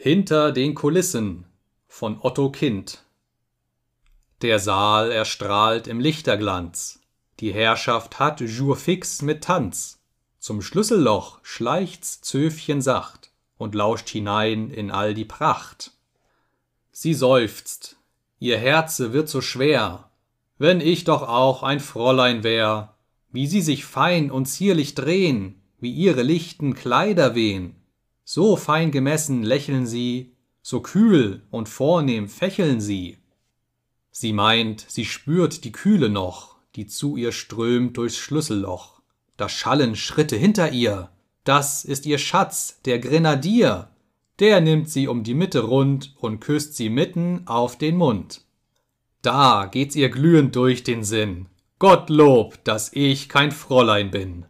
Hinter den Kulissen von Otto Kind Der Saal erstrahlt im Lichterglanz, die Herrschaft hat Jour fix mit Tanz. Zum Schlüsselloch schleicht's Zöfchen sacht und lauscht hinein in all die Pracht. Sie seufzt, ihr Herze wird so schwer, wenn ich doch auch ein Fräulein wär, wie sie sich fein und zierlich drehn, wie ihre lichten Kleider wehn so fein gemessen lächeln sie, so kühl und vornehm fächeln sie. Sie meint, sie spürt die Kühle noch, die zu ihr strömt durchs Schlüsselloch. Da schallen Schritte hinter ihr, das ist ihr Schatz, der Grenadier. Der nimmt sie um die Mitte rund und küsst sie mitten auf den Mund. Da geht's ihr glühend durch den Sinn. Gottlob, dass ich kein Fräulein bin.